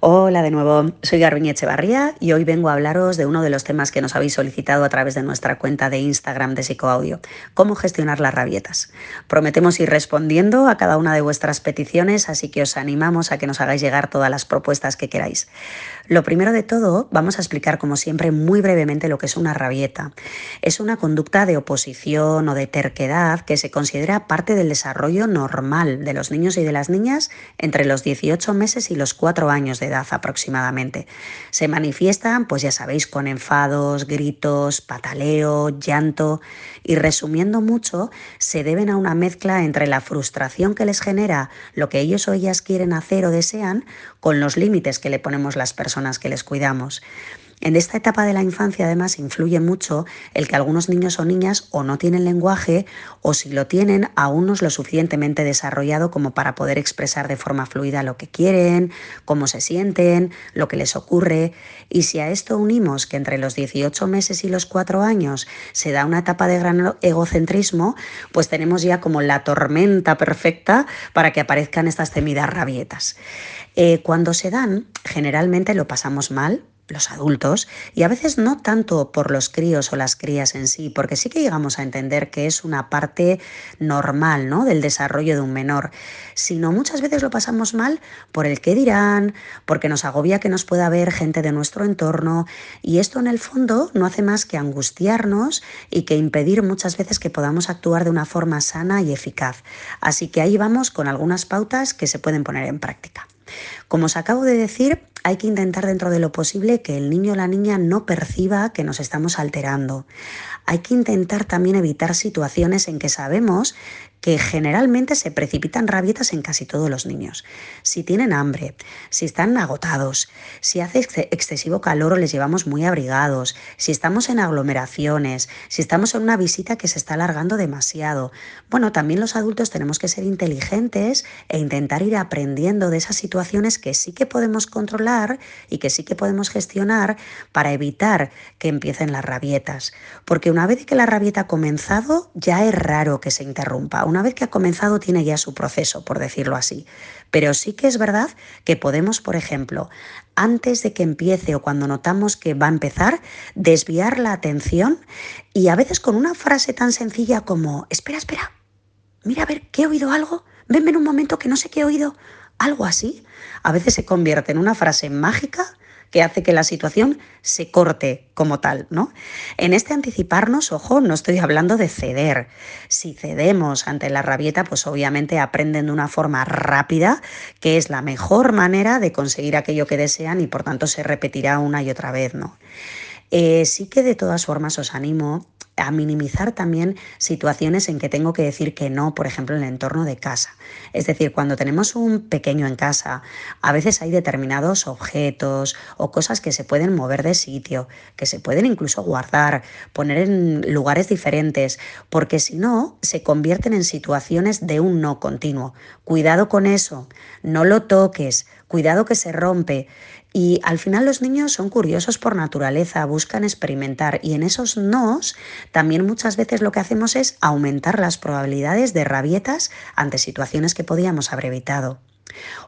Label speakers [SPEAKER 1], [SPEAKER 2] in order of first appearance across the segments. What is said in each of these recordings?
[SPEAKER 1] Hola de nuevo, soy Garbiñe Echevarría y hoy vengo a hablaros de uno de los temas que nos habéis solicitado a través de nuestra cuenta de Instagram de Psicoaudio, cómo gestionar las rabietas. Prometemos ir respondiendo a cada una de vuestras peticiones, así que os animamos a que nos hagáis llegar todas las propuestas que queráis. Lo primero de todo, vamos a explicar como siempre muy brevemente lo que es una rabieta. Es una conducta de oposición o de terquedad que se considera parte del desarrollo normal de los niños y de las niñas entre los 18 meses y los 4 años de edad aproximadamente. Se manifiestan, pues ya sabéis, con enfados, gritos, pataleo, llanto y resumiendo mucho, se deben a una mezcla entre la frustración que les genera lo que ellos o ellas quieren hacer o desean con los límites que le ponemos las personas que les cuidamos. En esta etapa de la infancia además influye mucho el que algunos niños o niñas o no tienen lenguaje o si lo tienen aún no es lo suficientemente desarrollado como para poder expresar de forma fluida lo que quieren, cómo se sienten, lo que les ocurre. Y si a esto unimos que entre los 18 meses y los 4 años se da una etapa de gran egocentrismo, pues tenemos ya como la tormenta perfecta para que aparezcan estas temidas rabietas. Eh, cuando se dan, generalmente lo pasamos mal, los adultos, y a veces no tanto por los críos o las crías en sí, porque sí que llegamos a entender que es una parte normal ¿no? del desarrollo de un menor, sino muchas veces lo pasamos mal por el qué dirán, porque nos agobia que nos pueda ver gente de nuestro entorno, y esto en el fondo no hace más que angustiarnos y que impedir muchas veces que podamos actuar de una forma sana y eficaz. Así que ahí vamos con algunas pautas que se pueden poner en práctica. Como os acabo de decir, hay que intentar dentro de lo posible que el niño o la niña no perciba que nos estamos alterando. Hay que intentar también evitar situaciones en que sabemos que generalmente se precipitan rabietas en casi todos los niños. Si tienen hambre, si están agotados, si hace excesivo calor o les llevamos muy abrigados, si estamos en aglomeraciones, si estamos en una visita que se está alargando demasiado. Bueno, también los adultos tenemos que ser inteligentes e intentar ir aprendiendo de esas situaciones que sí que podemos controlar y que sí que podemos gestionar para evitar que empiecen las rabietas. Porque una vez que la rabieta ha comenzado, ya es raro que se interrumpa vez que ha comenzado tiene ya su proceso, por decirlo así. Pero sí que es verdad que podemos, por ejemplo, antes de que empiece o cuando notamos que va a empezar, desviar la atención y a veces con una frase tan sencilla como, espera, espera, mira a ver, ¿qué he oído algo? Venme en un momento que no sé qué he oído. Algo así, a veces se convierte en una frase mágica que hace que la situación se corte como tal, ¿no? En este anticiparnos, ojo, no estoy hablando de ceder. Si cedemos ante la rabieta, pues obviamente aprenden de una forma rápida, que es la mejor manera de conseguir aquello que desean y por tanto se repetirá una y otra vez, ¿no? Eh, sí que de todas formas os animo a minimizar también situaciones en que tengo que decir que no, por ejemplo, en el entorno de casa. Es decir, cuando tenemos un pequeño en casa, a veces hay determinados objetos o cosas que se pueden mover de sitio, que se pueden incluso guardar, poner en lugares diferentes, porque si no, se convierten en situaciones de un no continuo. Cuidado con eso, no lo toques, cuidado que se rompe. Y al final los niños son curiosos por naturaleza, buscan experimentar y en esos nos también muchas veces lo que hacemos es aumentar las probabilidades de rabietas ante situaciones que podíamos haber evitado.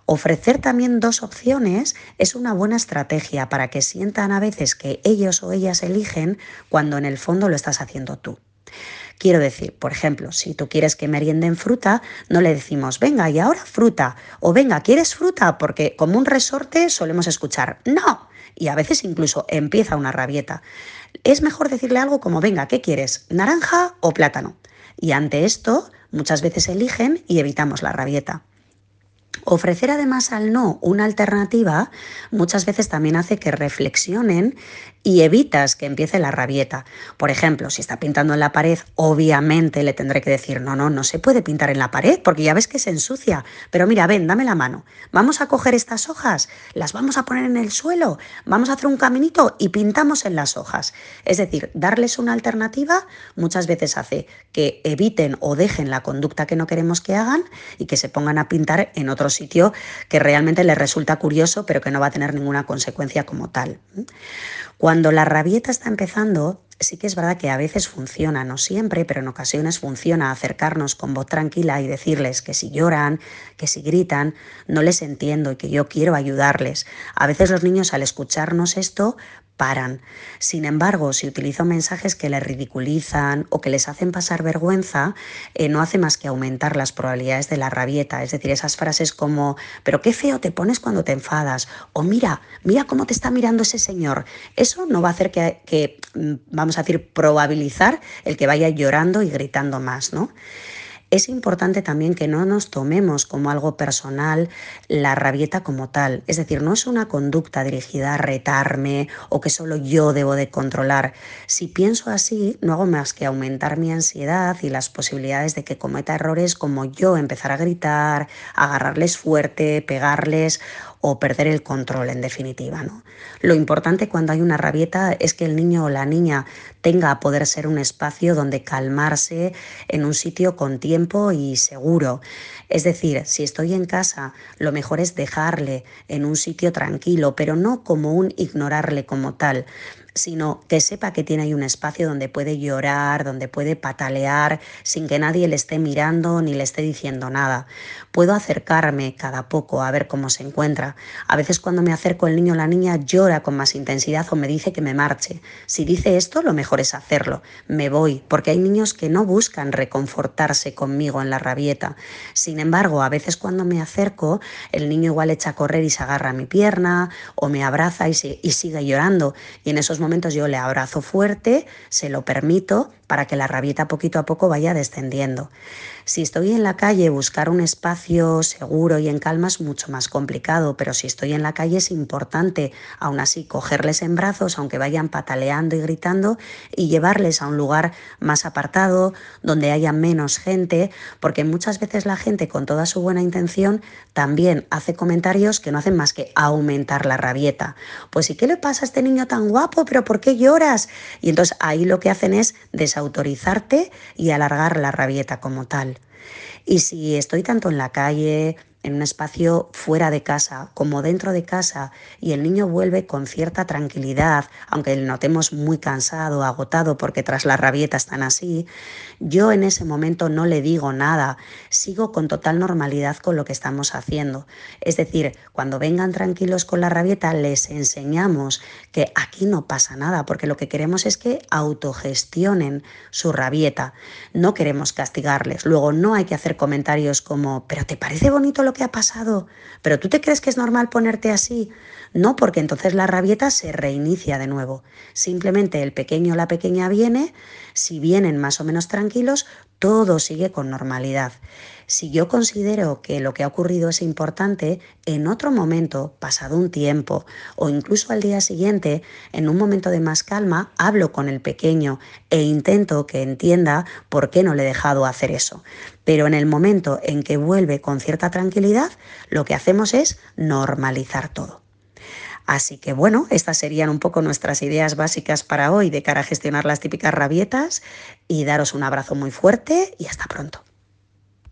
[SPEAKER 1] Ofrecer también dos opciones es una buena estrategia para que sientan a veces que ellos o ellas eligen cuando en el fondo lo estás haciendo tú. Quiero decir, por ejemplo, si tú quieres que merienden fruta, no le decimos, venga, y ahora fruta, o venga, ¿quieres fruta? Porque como un resorte solemos escuchar, no, y a veces incluso empieza una rabieta. Es mejor decirle algo como, venga, ¿qué quieres? ¿Naranja o plátano? Y ante esto, muchas veces eligen y evitamos la rabieta. Ofrecer además al no una alternativa muchas veces también hace que reflexionen y evitas que empiece la rabieta. Por ejemplo, si está pintando en la pared, obviamente le tendré que decir, no, no, no se puede pintar en la pared porque ya ves que se ensucia. Pero mira, ven, dame la mano. Vamos a coger estas hojas, las vamos a poner en el suelo, vamos a hacer un caminito y pintamos en las hojas. Es decir, darles una alternativa muchas veces hace que eviten o dejen la conducta que no queremos que hagan y que se pongan a pintar en otro sitio que realmente les resulta curioso pero que no va a tener ninguna consecuencia como tal. Cuando la rabieta está empezando, sí que es verdad que a veces funciona, no siempre, pero en ocasiones funciona acercarnos con voz tranquila y decirles que si lloran, que si gritan, no les entiendo y que yo quiero ayudarles. A veces los niños al escucharnos esto paran. Sin embargo, si utilizo mensajes que les ridiculizan o que les hacen pasar vergüenza, eh, no hace más que aumentar las probabilidades de la rabieta. Es decir, esas frases como, pero qué feo te pones cuando te enfadas, o mira, mira cómo te está mirando ese señor. Eso no va a hacer que, que mm, vamos a decir, probabilizar el que vaya llorando y gritando más, ¿no? Es importante también que no nos tomemos como algo personal la rabieta como tal. Es decir, no es una conducta dirigida a retarme o que solo yo debo de controlar. Si pienso así, no hago más que aumentar mi ansiedad y las posibilidades de que cometa errores como yo empezar a gritar, agarrarles fuerte, pegarles o perder el control en definitiva. ¿no? Lo importante cuando hay una rabieta es que el niño o la niña tenga a poder ser un espacio donde calmarse en un sitio con tiempo y seguro. Es decir, si estoy en casa, lo mejor es dejarle en un sitio tranquilo, pero no como un ignorarle como tal sino que sepa que tiene ahí un espacio donde puede llorar, donde puede patalear sin que nadie le esté mirando ni le esté diciendo nada. Puedo acercarme cada poco a ver cómo se encuentra. A veces cuando me acerco el niño o la niña llora con más intensidad o me dice que me marche. Si dice esto, lo mejor es hacerlo. Me voy, porque hay niños que no buscan reconfortarse conmigo en la rabieta. Sin embargo, a veces cuando me acerco, el niño igual echa a correr y se agarra a mi pierna o me abraza y, sigue llorando. Y en esos momentos yo le abrazo fuerte, se lo permito para que la rabieta poquito a poco vaya descendiendo. Si estoy en la calle, buscar un espacio seguro y en calma es mucho más complicado, pero si estoy en la calle es importante, aún así, cogerles en brazos, aunque vayan pataleando y gritando, y llevarles a un lugar más apartado, donde haya menos gente, porque muchas veces la gente, con toda su buena intención, también hace comentarios que no hacen más que aumentar la rabieta. Pues ¿y qué le pasa a este niño tan guapo? ¿Pero por qué lloras? Y entonces ahí lo que hacen es desautorizarte y alargar la rabieta como tal. Y si estoy tanto en la calle, en un espacio fuera de casa como dentro de casa y el niño vuelve con cierta tranquilidad, aunque le notemos muy cansado, agotado porque tras la rabieta están así, yo en ese momento no le digo nada, sigo con total normalidad con lo que estamos haciendo. Es decir, cuando vengan tranquilos con la rabieta les enseñamos que aquí no pasa nada porque lo que queremos es que autogestionen su rabieta, no queremos castigarles. Luego no hay que hacer comentarios como, pero ¿te parece bonito lo que ha pasado? ¿Pero tú te crees que es normal ponerte así? No, porque entonces la rabieta se reinicia de nuevo. Simplemente el pequeño o la pequeña viene, si vienen más o menos tranquilos, todo sigue con normalidad. Si yo considero que lo que ha ocurrido es importante, en otro momento, pasado un tiempo o incluso al día siguiente, en un momento de más calma, hablo con el pequeño e intento que entienda por qué no le he dejado hacer eso. Pero en el momento en que vuelve con cierta tranquilidad, lo que hacemos es normalizar todo. Así que bueno, estas serían un poco nuestras ideas básicas para hoy de cara a gestionar las típicas rabietas y daros un abrazo muy fuerte y hasta pronto.